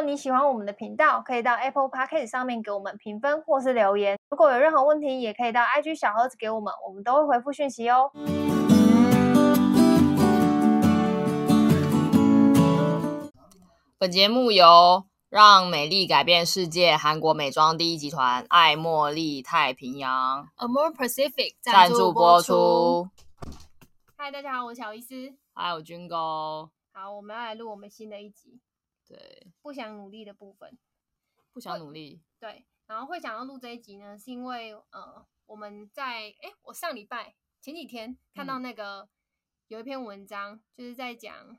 果你喜欢我们的频道，可以到 Apple Podcast 上面给我们评分或是留言。如果有任何问题，也可以到 IG 小盒子给我们，我们都会回复讯息哦。本节目由让美丽改变世界韩国美妆第一集团爱茉莉太平洋 Amore Pacific 赞助播出。嗨，大家好，我是小伊斯。嗨，我军哥。好，我们要来录我们新的一集。对，不想努力的部分。不想努力。对，然后会想要录这一集呢，是因为呃，我们在哎，我上礼拜前几天看到那个、嗯、有一篇文章，就是在讲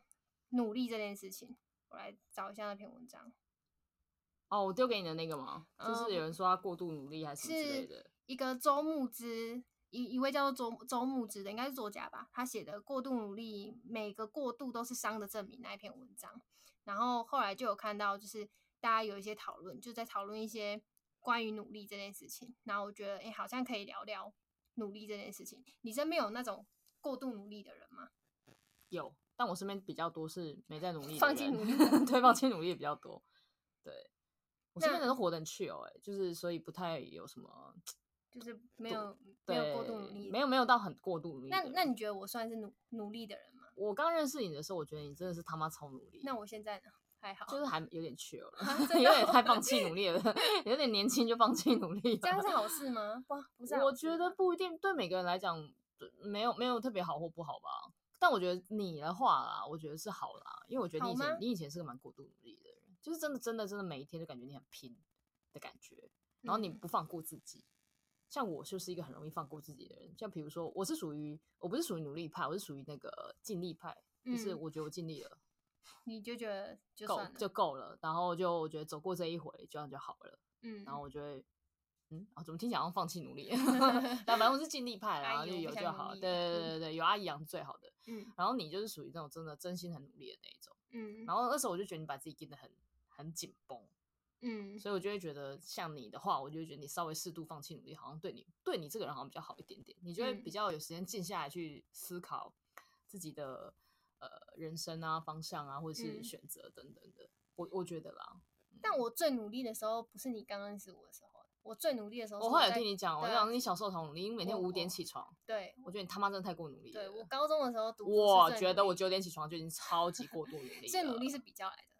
努力这件事情。我来找一下那篇文章。哦，我丢给你的那个吗？嗯、就是有人说他过度努力还是之类的。一个周牧之，一一位叫做周周牧之的，应该是作家吧？他写的《过度努力，每个过度都是伤的证明》那一篇文章。然后后来就有看到，就是大家有一些讨论，就在讨论一些关于努力这件事情。然后我觉得，哎，好像可以聊聊努力这件事情。你身边有那种过度努力的人吗？有。但我身边比较多是没在努力，放弃努力，对，放弃努力也比较多。对，我身边人都活得很 chill，哎，就是所以不太有什么，就是没有没有过度努力，没有没有到很过度努力。那那你觉得我算是努努力的人吗？我刚认识你的时候，我觉得你真的是他妈超努力。那我现在呢？还好，就是还有点 chill 了，有点太放弃努力了，有点年轻就放弃努力，这样是好事吗？不，不是。我觉得不一定，对每个人来讲，没有没有特别好或不好吧。但我觉得你的话啦，我觉得是好啦，因为我觉得你以前你以前是个蛮过度努力的人，就是真的真的真的每一天就感觉你很拼的感觉，然后你不放过自己。嗯、像我就是一个很容易放过自己的人，像比如说我是属于我不是属于努力派，我是属于那个尽力派，就是我觉得我尽力了，你就觉得就够就够了，然后就我觉得走过这一回这样就好了，嗯，然后我就会。嗯啊，怎么听起来像放弃努力？但反正我是尽力派，然后就有就好。对对对对，有阿姨养是最好的。嗯，然后你就是属于那种真的真心很努力的那一种。嗯，然后那时候我就觉得你把自己盯得很很紧绷。嗯，所以我就会觉得像你的话，我就会觉得你稍微适度放弃努力，好像对你对你这个人好像比较好一点点。你就会比较有时间静下来去思考自己的呃人生啊方向啊，或者是选择等等的。我我觉得啦。但我最努力的时候，不是你刚认识我的时候。我最努力的时候，我后来有听你讲，我讲你小时候好努力，因为每天五点起床。对，我觉得你他妈真的太过努力了。对，我高中的时候读，我觉得我九点起床就已经超级过度努力了。最努力是比较来的。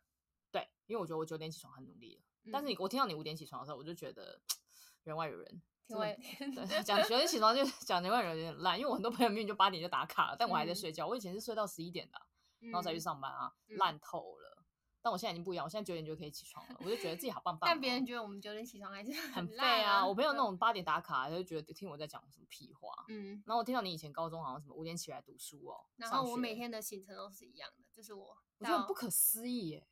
对，因为我觉得我九点起床很努力了，但是你我听到你五点起床的时候，我就觉得人外有人。对，讲九点起床就 讲人外有人有点烂，因为我很多朋友明明就八点就打卡了，但我还在睡觉。我以前是睡到十一点的，然后再去上班啊，烂透了。但我现在已经不一样，我现在九点就可以起床了，我就觉得自己好棒棒。但别人觉得我们九点起床还是很废啊！我朋友那种八点打卡，他就觉得听我在讲什么屁话。嗯，然后我听到你以前高中好像什么五点起来读书哦，然后我每天的行程都是一样的，就是我，我觉得很不可思议耶。对，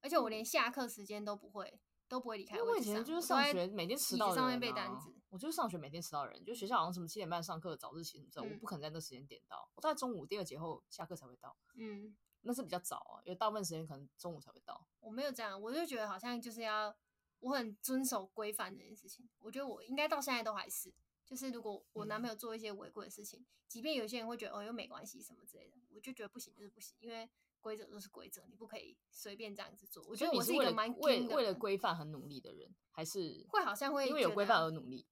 而且我连下课时间都不会，都不会离开。我以前就是上学每天迟到的人，上面背单子。我就是上学每天迟到的人，就学校好像什么七点半上课，早自习什么我不可能在那时间点到，我在中午第二节后下课才会到。嗯。那是比较早啊，因为大部分时间可能中午才会到。我没有这样，我就觉得好像就是要我很遵守规范这件事情。我觉得我应该到现在都还是，就是如果我男朋友做一些违规的事情，嗯、即便有些人会觉得哦又没关系什么之类的，我就觉得不行就是不行，因为规则都是规则，你不可以随便这样子做。我觉得我是一个蛮为为了规范很努力的人，还是会好像会因为有规范而努力，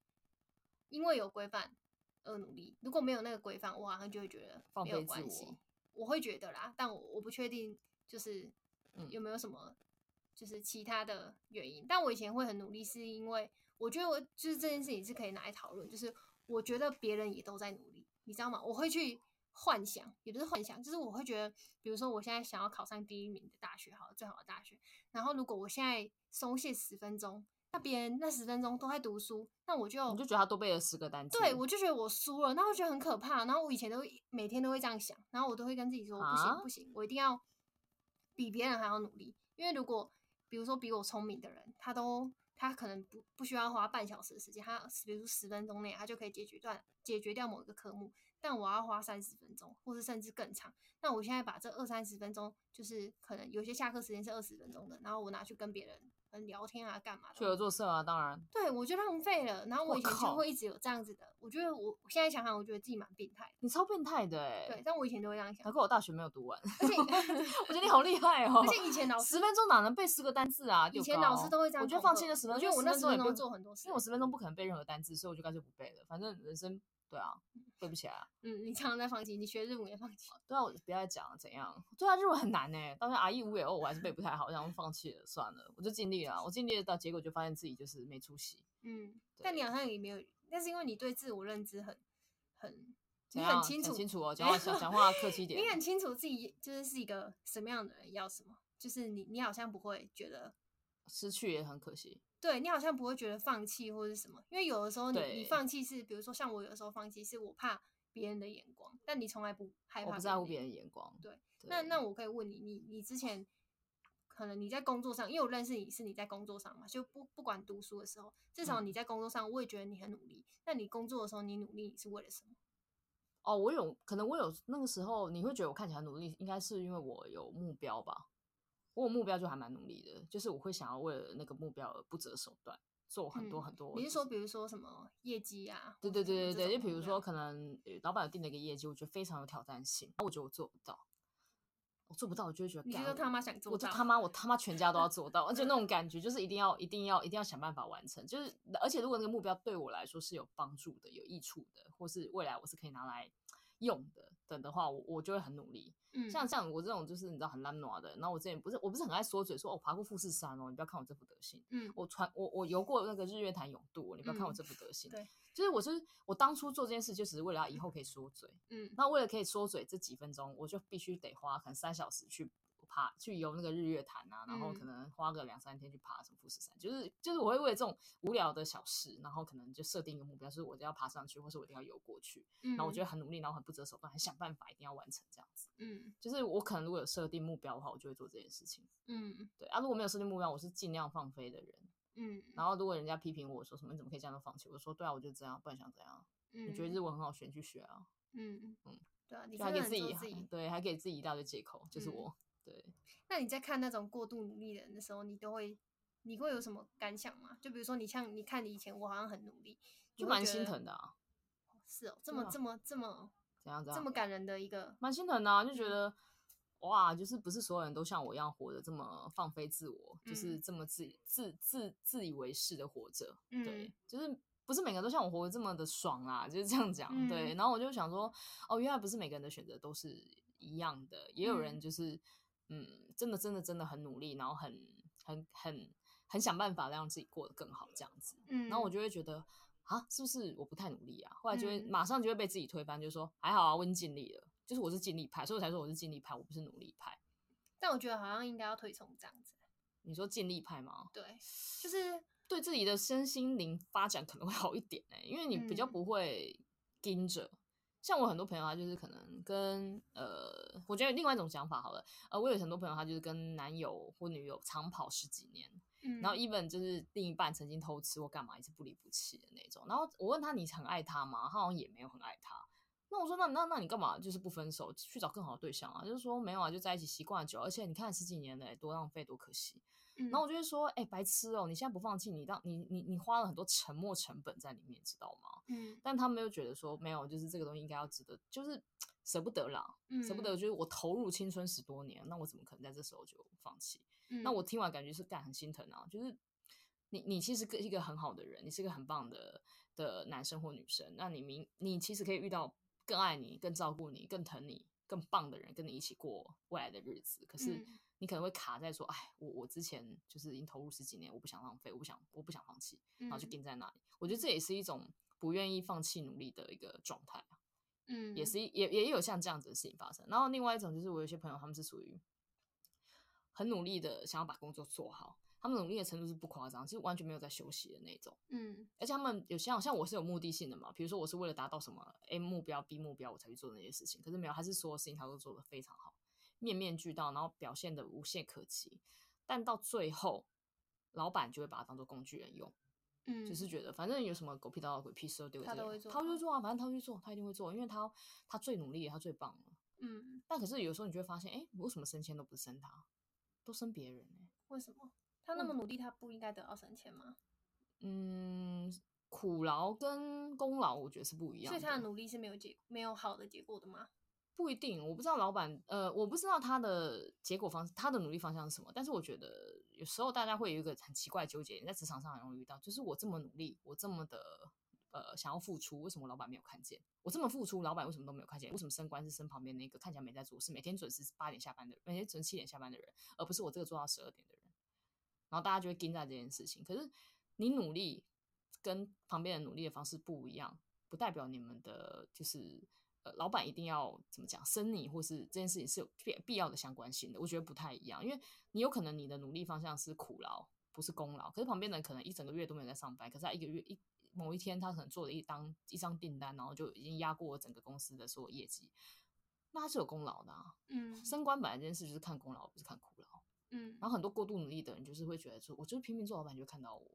因为有规范而努力。如果没有那个规范，我好像就会觉得没有关系。我会觉得啦，但我我不确定，就是有没有什么，就是其他的原因。嗯、但我以前会很努力，是因为我觉得我就是这件事情是可以拿来讨论。就是我觉得别人也都在努力，你知道吗？我会去幻想，也不是幻想，就是我会觉得，比如说我现在想要考上第一名的大学，好，最好的大学。然后如果我现在松懈十分钟。那别人那十分钟都在读书，那我就你就觉得他多背了十个单词，对，我就觉得我输了，那我觉得很可怕。然后我以前都每天都会这样想，然后我都会跟自己说，不行不行，我一定要比别人还要努力。因为如果比如说比我聪明的人，他都他可能不不需要花半小时的时间，他比如说十分钟内他就可以解决断解决掉某一个科目。但我要花三十分钟，或是甚至更长。那我现在把这二三十分钟，就是可能有些下课时间是二十分钟的，然后我拿去跟别人聊天啊，干嘛的？去合作社啊，当然。对，我就浪费了。然后我以前就会一直有这样子的，我，我觉得我，我现在想想，我觉得自己蛮变态。你超变态的哎、欸。对，但我以前都会这样想。难怪我大学没有读完。而且我觉得你好厉害哦。而且以前老师十分钟哪能背十个单字啊？以前老师都会这样。我就放弃了十分钟，我觉得我那时候也不做很多事，因为我十分钟不可能背任何单字，所以我就干脆不背了。反正人生。对啊，背不起来啊。嗯，你常常在放弃，你学日文也放弃。对啊，我不要再讲了，怎样？对啊，日文很难呢。当时 R E 五也我还是背不太好，然后放弃了，算了，我就尽力了。我尽力了，到结果就发现自己就是没出息。嗯，但你好像也没有，那是因为你对自我认知很很，你很清楚，很清楚哦。讲话讲话客气一点。你很清楚自己就是是一个什么样的人，要什么，就是你你好像不会觉得失去也很可惜。对，你好像不会觉得放弃或者什么，因为有的时候你你放弃是，比如说像我有的时候放弃是我怕别人的眼光，但你从来不害怕，我不在乎别人眼光。对，对那那我可以问你，你你之前可能你在工作上，因为我认识你是你在工作上嘛，就不不管读书的时候，至少你在工作上，我也觉得你很努力。嗯、那你工作的时候，你努力你是为了什么？哦，我有可能我有那个时候，你会觉得我看起来努力，应该是因为我有目标吧。我目标就还蛮努力的，就是我会想要为了那个目标而不择手段，做很多很多、嗯。你是说，比如说什么业绩啊？对对对对对，就比如说可能老板有定了一个业绩，我觉得非常有挑战性，我觉得我做不到，我做不到，我就会觉得，你觉得他妈想做到，我就他妈我他妈全家都要做到，而且那种感觉就是一定要一定要一定要想办法完成，就是而且如果那个目标对我来说是有帮助的、有益处的，或是未来我是可以拿来用的等的话，我我就会很努力。嗯，像像我这种就是你知道很懒惰的，然后我之前不是我不是很爱说嘴说，说哦爬过富士山哦，你不要看我这副德行。嗯，我传我我游过那个日月潭泳渡，你不要看我这副德行。嗯、对，就是我就是我当初做这件事就只是为了要以后可以说嘴。嗯，那为了可以说嘴这几分钟，我就必须得花可能三小时去。爬去游那个日月潭啊，然后可能花个两三天去爬什么富士山，嗯、就是就是我会为这种无聊的小事，然后可能就设定一个目标，就是我一定要爬上去，或是我一定要游过去。嗯，然后我觉得很努力，然后很不择手段，很想办法一定要完成这样子。嗯，就是我可能如果有设定目标的话，我就会做这件事情。嗯，对啊，如果没有设定目标，我是尽量放飞的人。嗯，然后如果人家批评我说什么你怎么可以这样都放弃，我说对啊，我就这样，不然想怎样？嗯，你觉得日文很好学，去学啊。嗯嗯，对啊，你还给自己，自己对，还给自己一大堆借口，就是我。嗯对，那你在看那种过度努力的人的时候，你都会，你会有什么感想吗？就比如说，你像你看你以前，我好像很努力，就蛮心疼的啊。是哦，这么这么这么怎样怎样，这么感人的一个，蛮心疼的啊，就觉得哇，就是不是所有人都像我一样活得这么放飞自我，嗯、就是这么自自自自以为是的活着。嗯、对，就是不是每个人都像我活得这么的爽啊，就是这样讲。嗯、对，然后我就想说，哦，原来不是每个人的选择都是一样的，也有人就是。嗯嗯，真的，真的，真的很努力，然后很、很、很、很想办法让自己过得更好，这样子。嗯，然后我就会觉得啊，是不是我不太努力啊？后来就会马上就会被自己推翻，就说还好啊，我已经尽力了，就是我是尽力派，所以我才说我是尽力派，我不是努力派。但我觉得好像应该要推崇这样子。你说尽力派吗？对，就是对自己的身心灵发展可能会好一点哎、欸，因为你比较不会盯着。像我很多朋友，他就是可能跟呃，我觉得另外一种想法好了，呃，我有很多朋友，他就是跟男友或女友长跑十几年，嗯，然后 even 就是另一半曾经偷吃或干嘛，也是不离不弃的那种。然后我问他，你很爱他吗？他好像也没有很爱他。那我说，那那那你干嘛就是不分手去找更好的对象啊？就是说没有啊，就在一起习惯了久，而且你看十几年了，多浪费，多可惜。然后我就会说，哎、欸，白痴哦！你现在不放弃，你当你你你花了很多沉没成本在里面，知道吗？嗯。但他没有觉得说，没有，就是这个东西应该要值得，就是舍不得啦，嗯、舍不得。就是我投入青春十多年，那我怎么可能在这时候就放弃？嗯、那我听完感觉是干很心疼啊，就是你你其实是一个很好的人，你是一个很棒的的男生或女生，那你明你其实可以遇到更爱你、更照顾你、更疼你、更棒的人，跟你一起过未来的日子。可是。嗯你可能会卡在说，哎，我我之前就是已经投入十几年，我不想浪费，我不想我不想放弃，然后就定在那里。嗯、我觉得这也是一种不愿意放弃努力的一个状态，嗯，也是也也有像这样子的事情发生。然后另外一种就是我有些朋友，他们是属于很努力的想要把工作做好，他们努力的程度是不夸张，是完全没有在休息的那种，嗯，而且他们有些像像我是有目的性的嘛，比如说我是为了达到什么 A 目标 B 目标我才去做那些事情，可是没有，他是所有事情他都做得非常好。面面俱到，然后表现的无懈可击，但到最后，老板就会把他当做工具人用，嗯，就是觉得反正有什么狗屁倒灶、鬼屁事都丢给他，他都会做，他就会做啊，反正他会做，他一定会做，因为他他最努力，他最棒了。嗯，但可是有时候你就会发现，哎、欸，为什么升迁都不升他，都升别人呢？为什么？他那么努力，他不应该得到升迁吗？嗯，苦劳跟功劳，我觉得是不一样的。所以他的努力是没有结没有好的结果的吗？不一定，我不知道老板，呃，我不知道他的结果方，他的努力方向是什么。但是我觉得有时候大家会有一个很奇怪的纠结，你在职场上很容易遇到，就是我这么努力，我这么的呃想要付出，为什么老板没有看见？我这么付出，老板为什么都没有看见？为什么升官是升旁边那个看起来没在做，事每天准时八点下班的，每天准时七点下班的人，而不是我这个做到十二点的人？然后大家就会盯在这件事情。可是你努力跟旁边人努力的方式不一样，不代表你们的就是呃老板一定要怎么讲升你，或是这件事情是有必必要的相关性的。我觉得不太一样，因为你有可能你的努力方向是苦劳，不是功劳。可是旁边的人可能一整个月都没有在上班，可是他一个月一某一天他可能做了一张一张订单，然后就已经压过整个公司的所有业绩，那他是有功劳的啊。嗯，升官本来这件事就是看功劳，不是看苦劳。嗯，然后很多过度努力的人，就是会觉得说，我就是拼命做老板，就会看到我。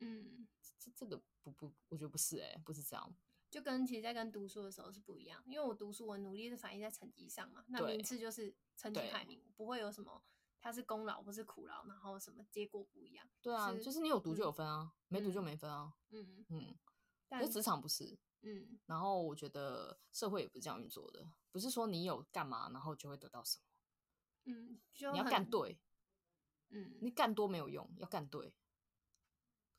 嗯，这这个不不，我觉得不是哎、欸，不是这样。就跟其实，在跟读书的时候是不一样，因为我读书，我努力是反映在成绩上嘛，那名次就是成绩排名，不会有什么它是功劳或是苦劳，然后什么结果不一样。对啊，是就是你有读就有分啊，嗯、没读就没分啊。嗯嗯，但是职场不是。嗯，然后我觉得社会也不是这样运作的，不是说你有干嘛，然后就会得到什么。嗯，你要干对。嗯，你干多没有用，要干对。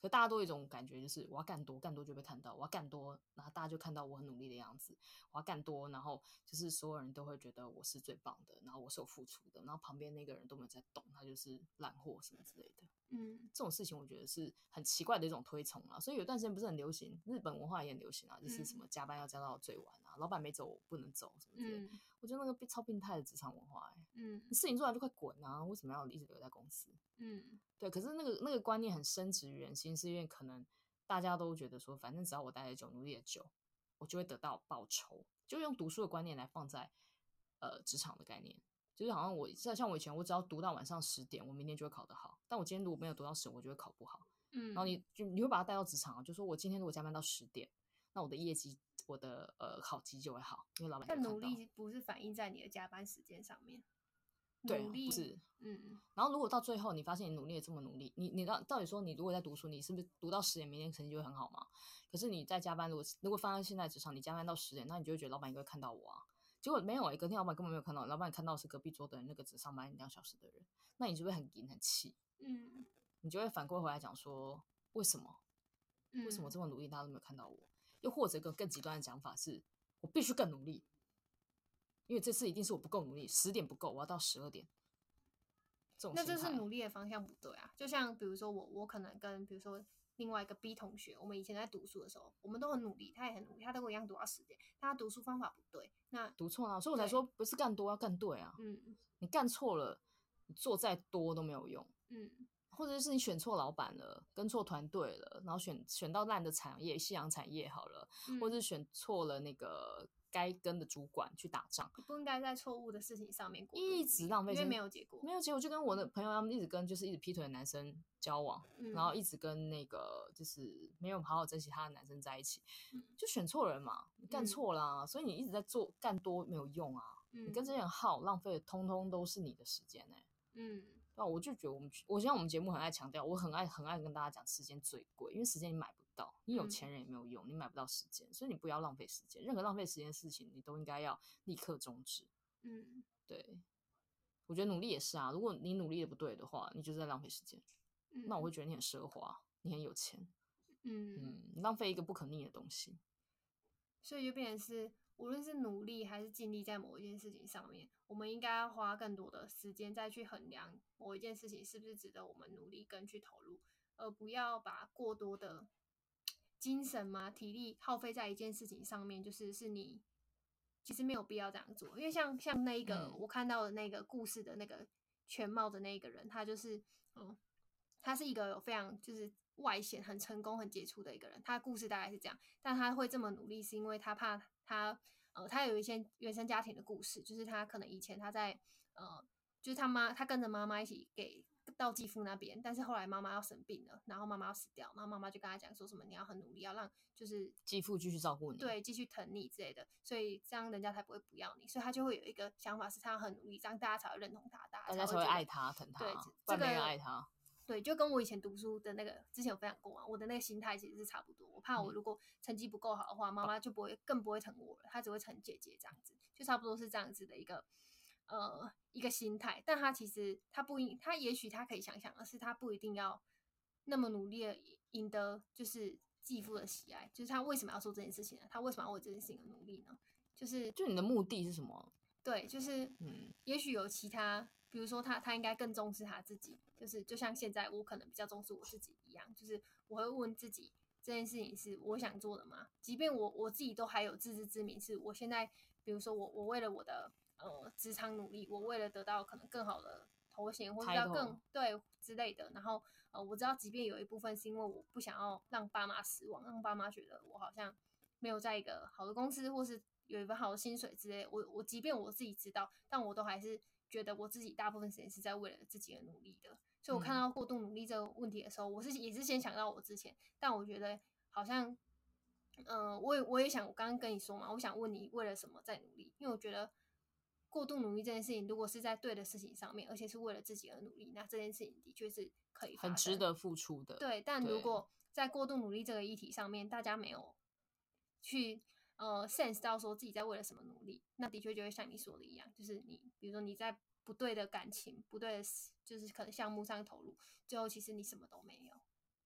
可大家都有一种感觉，就是我要干多，干多就被看到。我要干多，然后大家就看到我很努力的样子。我要干多，然后就是所有人都会觉得我是最棒的，然后我是有付出的，然后旁边那个人都没有在动，他就是烂货什么之类的。嗯，这种事情我觉得是很奇怪的一种推崇啊。所以有段时间不是很流行，日本文化也很流行啊，就是什么加班要加到最晚啊，嗯、老板没走不能走什么之类的。嗯、我觉得那个超病态的职场文化、欸，嗯，你事情做完就快滚啊，为什么要一直留在公司？嗯。对，可是那个那个观念很深植于人心，是因为可能大家都觉得说，反正只要我待得久，努力的久，我就会得到报酬。就用读书的观念来放在呃职场的概念，就是好像我像像我以前，我只要读到晚上十点，我明天就会考得好。但我今天如果没有读到十，我就会考不好。嗯，然后你就你会把它带到职场，就说我今天如果加班到十点，那我的业绩，我的呃考绩就会好，因为老板。但努力不是反映在你的加班时间上面。对，努力是，嗯，然后如果到最后你发现你努力了这么努力，你你到到底说你如果在读书，你是不是读到十点，明天成绩就会很好嘛？可是你在加班，如果如果放在现在职场，你加班到十点，那你就会觉得老板应该会看到我啊。结果没有，隔天老板根本没有看到，老板看到是隔壁桌的人，那个只上班两小时的人，那你就会很紧很气，嗯，你就会反过回来讲说，为什么？为什么这么努力，大家都没有看到我？又或者一个更极端的讲法是，我必须更努力，因为这次一定是我不够努力，十点不够，我要到十二点。这那这是努力的方向不对啊！就像比如说我，我可能跟比如说另外一个 B 同学，我们以前在读书的时候，我们都很努力，他也很努力，他都跟我一样读到十点，但他读书方法不对，那读错了，所以我才说不是干多要干对啊。嗯，你干错了，你做再多都没有用。嗯，或者是你选错老板了，跟错团队了，然后选选到烂的产业，夕阳产业好了，嗯、或者是选错了那个。该跟的主管去打仗，不应该在错误的事情上面一直浪费，因为没有结果，没有结果。就跟我的朋友他们一直跟就是一直劈腿的男生交往，嗯、然后一直跟那个就是没有好好珍惜他的男生在一起，嗯、就选错人嘛，你干错啦，嗯、所以你一直在做干多没有用啊，嗯、你跟这些人耗浪费的通通都是你的时间呢、欸。嗯，那我就觉得我们，我像我们节目很爱强调，我很爱很爱跟大家讲，时间最贵，因为时间你买不到。你有钱人也没有用，嗯、你买不到时间，所以你不要浪费时间。任何浪费时间的事情，你都应该要立刻终止。嗯，对，我觉得努力也是啊。如果你努力的不对的话，你就是在浪费时间。嗯、那我会觉得你很奢华，你很有钱。嗯嗯，浪费一个不可逆的东西。所以就变成是，无论是努力还是尽力在某一件事情上面，我们应该要花更多的时间再去衡量某一件事情是不是值得我们努力跟去投入，而不要把过多的。精神嘛，体力耗费在一件事情上面，就是是你其实没有必要这样做，因为像像那一个、嗯、我看到的那个故事的那个全貌的那个人，他就是嗯，他是一个有非常就是外显很成功很杰出的一个人，他的故事大概是这样，但他会这么努力，是因为他怕他呃，他有一些原生家庭的故事，就是他可能以前他在呃，就是他妈他跟着妈妈一起给。到继父那边，但是后来妈妈要生病了，然后妈妈要死掉，然后妈妈就跟他讲说什么你要很努力，要让就是继父继续照顾你，对，继续疼你之类的，所以这样人家才不会不要你，所以他就会有一个想法是他很努力，这样大家才会认同他，大家才会爱他疼他，对，这个爱他。对，就跟我以前读书的那个之前有分享过啊，我的那个心态其实是差不多。我怕我如果成绩不够好的话，妈妈就不会更不会疼我了，她只会疼姐姐这样子，就差不多是这样子的一个呃一个心态。但她其实她不应，她也许她可以想想，而是她不一定要那么努力的赢得就是继父的喜爱。就是她为什么要做这件事情呢？她为什么要为这件事情而努力呢？就是就你的目的是什么？对，就是嗯，也许有其他。比如说他，他他应该更重视他自己，就是就像现在我可能比较重视我自己一样，就是我会问自己这件事情是我想做的吗？即便我我自己都还有自知之明，是我现在，比如说我我为了我的呃职场努力，我为了得到可能更好的头衔或者要更对之类的，然后呃我知道，即便有一部分是因为我不想要让爸妈失望，让爸妈觉得我好像没有在一个好的公司，或是有一份好的薪水之类，我我即便我自己知道，但我都还是。觉得我自己大部分时间是在为了自己而努力的，所以我看到过度努力这个问题的时候，我是也是先想到我之前，但我觉得好像，嗯、呃，我也我也想，我刚刚跟你说嘛，我想问你为了什么在努力？因为我觉得过度努力这件事情，如果是在对的事情上面，而且是为了自己而努力，那这件事情的确是可以很值得付出的。对，但如果在过度努力这个议题上面，大家没有去。呃，sense 到说自己在为了什么努力，那的确就会像你说的一样，就是你，比如说你在不对的感情、不对的，就是可能项目上投入，最后其实你什么都没有。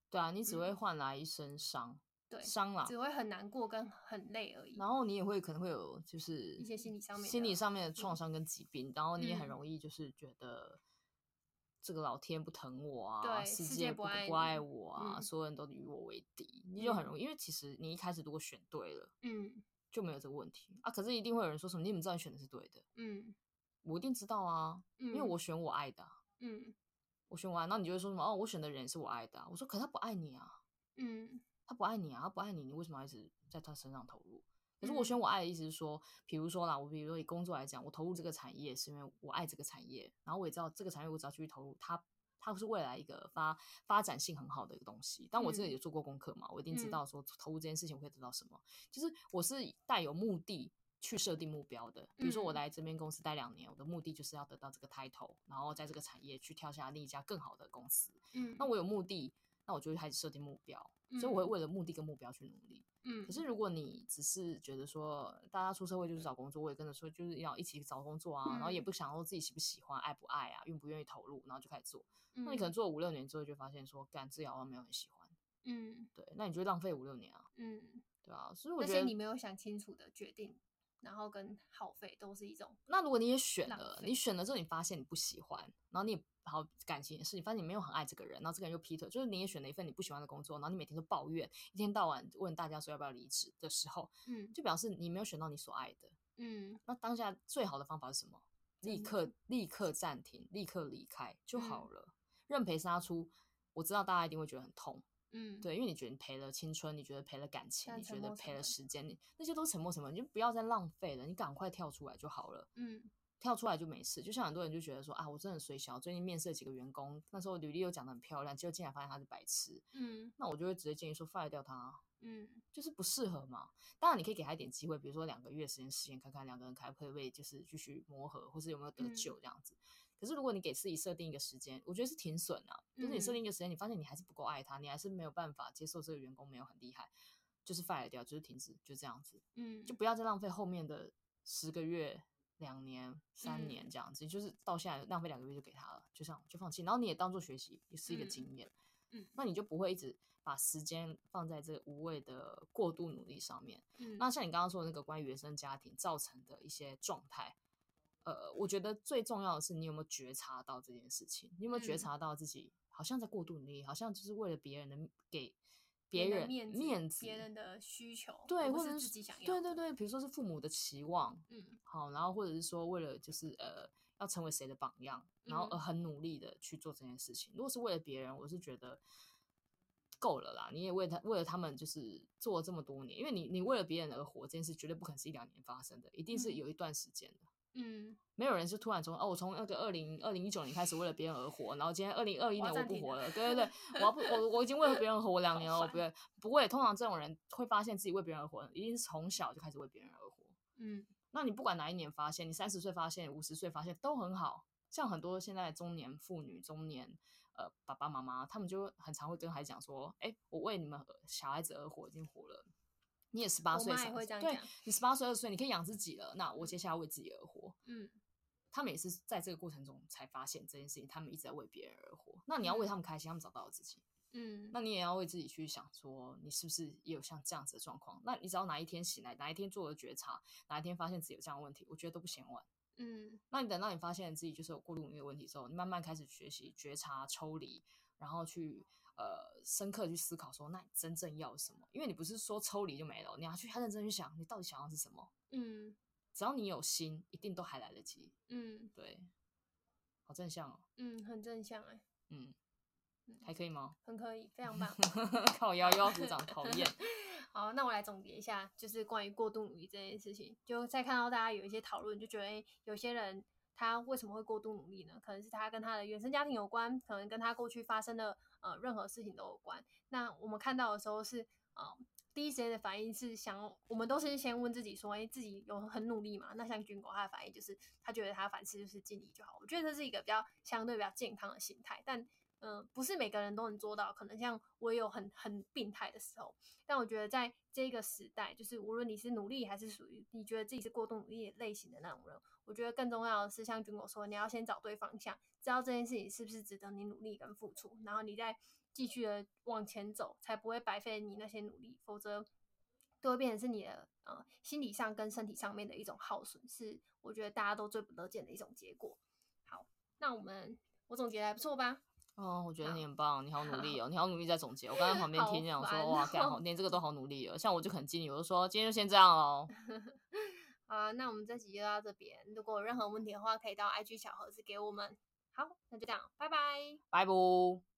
对啊，你只会换来一身伤，嗯、对，伤了，只会很难过跟很累而已。然后你也会可能会有就是一些心理上面、心理上面的创伤跟疾病，嗯、然后你也很容易就是觉得。这个老天不疼我啊，对世界不爱不爱我啊，嗯、所有人都与我为敌，你就很容易，嗯、因为其实你一开始如果选对了，嗯，就没有这个问题啊。可是一定会有人说什么，你怎么知道你选的是对的？嗯，我一定知道啊，嗯、因为我选我爱的，嗯，我选我爱，那你就会说什么？哦，我选的人是我爱的，啊，我说可他不爱你啊，嗯，他不爱你啊，他不爱你，你为什么要一直在他身上投入？可是我选我爱的意思是说，比如说啦，我比如说以工作来讲，我投入这个产业是因为我爱这个产业，然后我也知道这个产业我只要继续投入，它它是未来一个发发展性很好的一个东西。但我这里也做过功课嘛，我一定知道说投入这件事情我会得到什么。就是我是带有目的去设定目标的。比如说我来这边公司待两年，我的目的就是要得到这个 title，然后在这个产业去跳下另一家更好的公司。嗯，那我有目的，那我就会开始设定目标，所以我会为了目的跟目标去努力。嗯，可是如果你只是觉得说，大家出社会就是找工作，我也跟着说就是要一起找工作啊，嗯、然后也不想说自己喜不喜欢、爱不爱啊、愿不愿意投入，然后就开始做。嗯、那你可能做了五六年之后，就发现说，干这好像没有很喜欢。嗯，对，那你就浪费五六年啊。嗯，对啊，所以我觉得你没有想清楚的决定，然后跟耗费都是一种。那如果你也选了，你选了之后，你发现你不喜欢，然后你也。好，感情也是，你发现你没有很爱这个人，然后这个人又劈腿，就是你也选了一份你不喜欢的工作，然后你每天都抱怨，一天到晚问大家说要不要离职的时候，嗯，就表示你没有选到你所爱的，嗯，那当下最好的方法是什么？立刻立刻暂停，立刻离开就好了，认赔杀出。我知道大家一定会觉得很痛，嗯，对，因为你觉得你赔了青春，你觉得赔了感情，你觉得赔了时间，你那些都沉默成本，你就不要再浪费了，你赶快跳出来就好了，嗯。跳出来就没事，就像很多人就觉得说啊，我真的很衰小。最近面试了几个员工，那时候履历又讲的很漂亮，结果进来发现他是白痴。嗯，那我就会直接建议说 fire 掉他。嗯，就是不适合嘛。当然你可以给他一点机会，比如说两个月时间试验看看两个人可不可以就是继续磨合，或是有没有得救这样子。嗯、可是如果你给自己设定一个时间，我觉得是挺损啊。就是你设定一个时间，你发现你还是不够爱他，你还是没有办法接受这个员工没有很厉害，就是 fire 掉，就是停止，就这样子。嗯，就不要再浪费后面的十个月。两年、三年这样子，嗯、就是到现在浪费两个月就给他了，就这样就放弃。然后你也当做学习，也是一个经验。嗯，那你就不会一直把时间放在这个无谓的过度努力上面。嗯，那像你刚刚说的那个关于原生家庭造成的一些状态，呃，我觉得最重要的是你有没有觉察到这件事情？你有没有觉察到自己好像在过度努力，好像就是为了别人的给。别人面子，面子，别人的需求，对，或者是自己想要，对对对，比如说是父母的期望，嗯，好，然后或者是说为了就是呃要成为谁的榜样，然后而很努力的去做这件事情。嗯、如果是为了别人，我是觉得够了啦。你也为他为了他们就是做了这么多年，因为你你为了别人而活这件事绝对不可能是一两年发生的，一定是有一段时间的。嗯，没有人是突然从哦，我从那个二零二零一九年开始为了别人而活，然后今天二零二一年我不活了，对对对，我要不我我已经为了别人而活两年了，不对，不会，通常这种人会发现自己为别人而活，一定是从小就开始为别人而活。嗯，那你不管哪一年发现，你三十岁发现，五十岁发现都很好，像很多现在中年妇女、中年呃爸爸妈妈，他们就很常会跟孩子讲说，哎，我为你们小孩子而活，已经活了。你也十八岁，对，你十八岁、二十岁，你可以养自己了。那我接下来为自己而活。嗯，他们也是在这个过程中才发现这件事情，他们一直在为别人而活。那你要为他们开心，他们找到了自己。嗯，那你也要为自己去想，说你是不是也有像这样子的状况？那你只要哪一天醒来，哪一天做了觉察，哪一天发现自己有这样的问题，我觉得都不嫌晚。嗯，那你等到你发现自己就是有过度努力的问题之后，你慢慢开始学习觉察、抽离，然后去。呃，深刻去思考说，那你真正要什么？因为你不是说抽离就没了，你要去很认真去想，你到底想要是什么？嗯，只要你有心，一定都还来得及。嗯，对，好正向哦。嗯，很正向哎。嗯，还可以吗？很可以，非常棒。靠腰又要鼓掌，讨厌。好，那我来总结一下，就是关于过度努力这件事情，就再看到大家有一些讨论，就觉得哎，有些人。他为什么会过度努力呢？可能是他跟他的原生家庭有关，可能跟他过去发生的呃任何事情都有关。那我们看到的时候是，呃，第一时间的反应是想，我们都是先问自己说，哎，自己有很努力嘛？那像军狗他的反应就是，他觉得他凡事就是尽力就好。我觉得这是一个比较相对比较健康的心态，但嗯、不是每个人都能做到。可能像我也有很很病态的时候，但我觉得在这个时代，就是无论你是努力还是属于你觉得自己是过度努力类型的那种人。我觉得更重要的是，像军狗说，你要先找对方向，知道这件事情是不是值得你努力跟付出，然后你再继续的往前走，才不会白费你那些努力，否则都会变成是你的呃心理上跟身体上面的一种耗损，是我觉得大家都最不乐见的一种结果。好，那我们我总结还不错吧？哦，我觉得你很棒，你好努力哦，你好努力在总结。我刚在旁边听讲说，哇，干好，连这个都好努力哦。像我就很尽力，我就说今天就先这样哦。好，那我们这集就到这边。如果有任何问题的话，可以到 IG 小盒子给我们。好，那就这样，拜拜，拜拜。